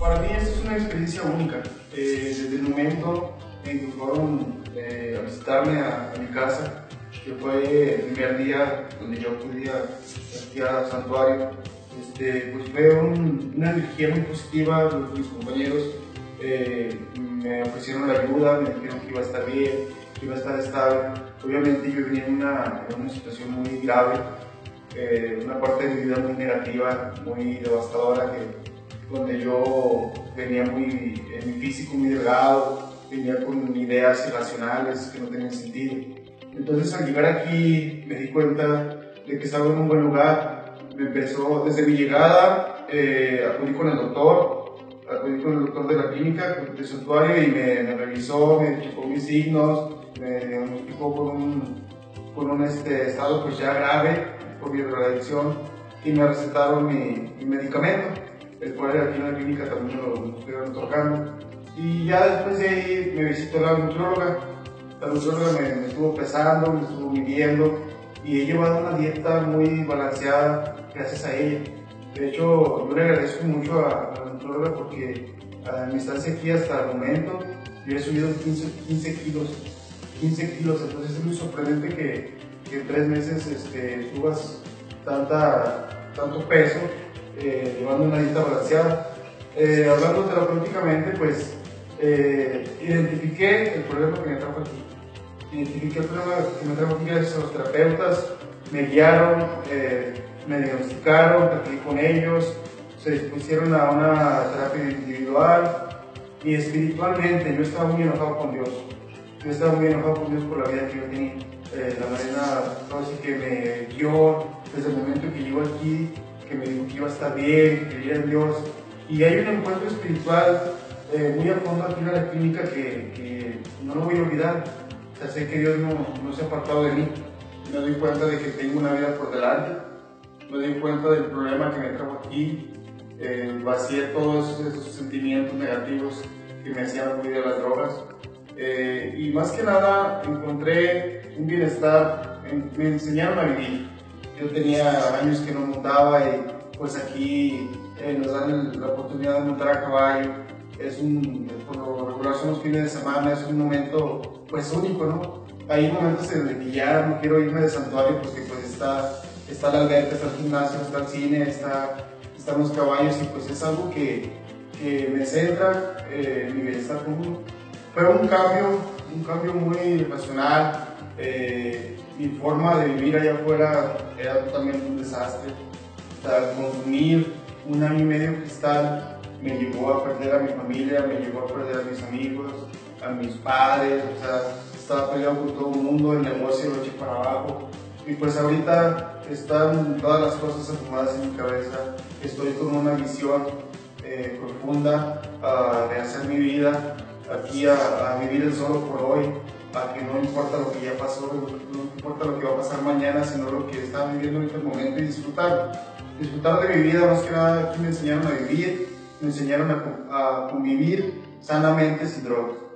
Para mí esta es una experiencia única. Eh, desde el momento en que fueron eh, a visitarme a, mi casa, que fue el primer día donde yo acudí aquí al santuario, este, pues fue una energía muy positiva, mis compañeros eh, me ofrecieron la ayuda, me dijeron que iba a estar bien, que iba a estar estable. Obviamente yo venía en una, en una situación muy grave, eh, una parte de mi vida muy negativa, muy devastadora, donde yo venía muy, en mi físico muy delgado, venía con ideas irracionales que no tenían sentido. Entonces al llegar aquí me di cuenta de que estaba en un buen lugar. Me empezó, desde mi llegada, eh, acudí con el doctor, acudí con el doctor de la clínica, del santuario, y me, revisó, me checó mis signos, me diagnosticó con un, con un este, estado pues ya grave por mi drogadicción y me recetaron mi, mi medicamento, el cual aquí en la clínica también lo, estuvieron tocando. Y ya después de ahí me visitó la nutrióloga. La nutrióloga me, estuvo pesando, me estuvo midiendo y he llevado una dieta muy balanceada gracias a ella. De hecho, yo le agradezco mucho a, la nutrióloga porque a mi estancia aquí hasta el momento yo he subido 15, 15 kilos. 15 kilos, entonces es muy sorprendente que, que en tres meses este, tanta, tanto peso eh, llevando una dieta balanceada. Eh, hablando terapéuticamente, pues eh, identifiqué el problema que me trajo aquí. Identifiqué el problema que me trajo aquí gracias a los terapeutas, me guiaron, eh, me diagnosticaron, platiqué con ellos, se dispusieron a una terapia individual y espiritualmente yo estaba muy enojado con Dios. Yo estaba muy enojado con Dios por la vida que yo tenía. La manera, así que me guió desde el momento que llegó aquí, a estar bien, creía en Dios. Y hay un encuentro espiritual eh, muy a fondo aquí en la clínica que, que, no lo voy a olvidar. O sea, sé que Dios no, no, se ha apartado de mí. Me doy cuenta de que tengo una vida por delante. Me doy cuenta del problema que me trajo aquí. Eh, vacié todos esos sentimientos negativos que me hacían huir de las drogas. Eh, y más que nada encontré un bienestar, me enseñaron a vivir. Yo tenía años que no montaba y pues aquí eh, nos dan la oportunidad de montar a caballo es un, por lo regular son los fines de semana, es un momento pues único, ¿no? Hay momentos en los que no quiero irme de santuario porque pues está, está la alberca, está el gimnasio, está el cine, está, están los caballos y pues es algo que, que me centra eh, mi bienestar común. Fue un cambio, un cambio muy racional, eh, mi forma de vivir allá afuera era totalmente un desastre. Sea, consumir un año y medio cristal me llevó a perder a mi familia, me llevó a perder a mis amigos, a mis padres, o sea, estaba peleado con todo el mundo, el negocio lo eché para abajo. Y pues ahorita están todas las cosas acomodadas en mi cabeza, estoy con una visión eh, profunda uh, de hacer mi vida aquí a, a, vivir el solo por hoy, a que no importa lo que ya pasó, no importa lo que va a pasar mañana, sino lo que está viviendo en este momento y disfrutar. Disfrutar de mi vida, más que nada aquí me enseñaron a vivir, me enseñaron a, a convivir sanamente sin drogas.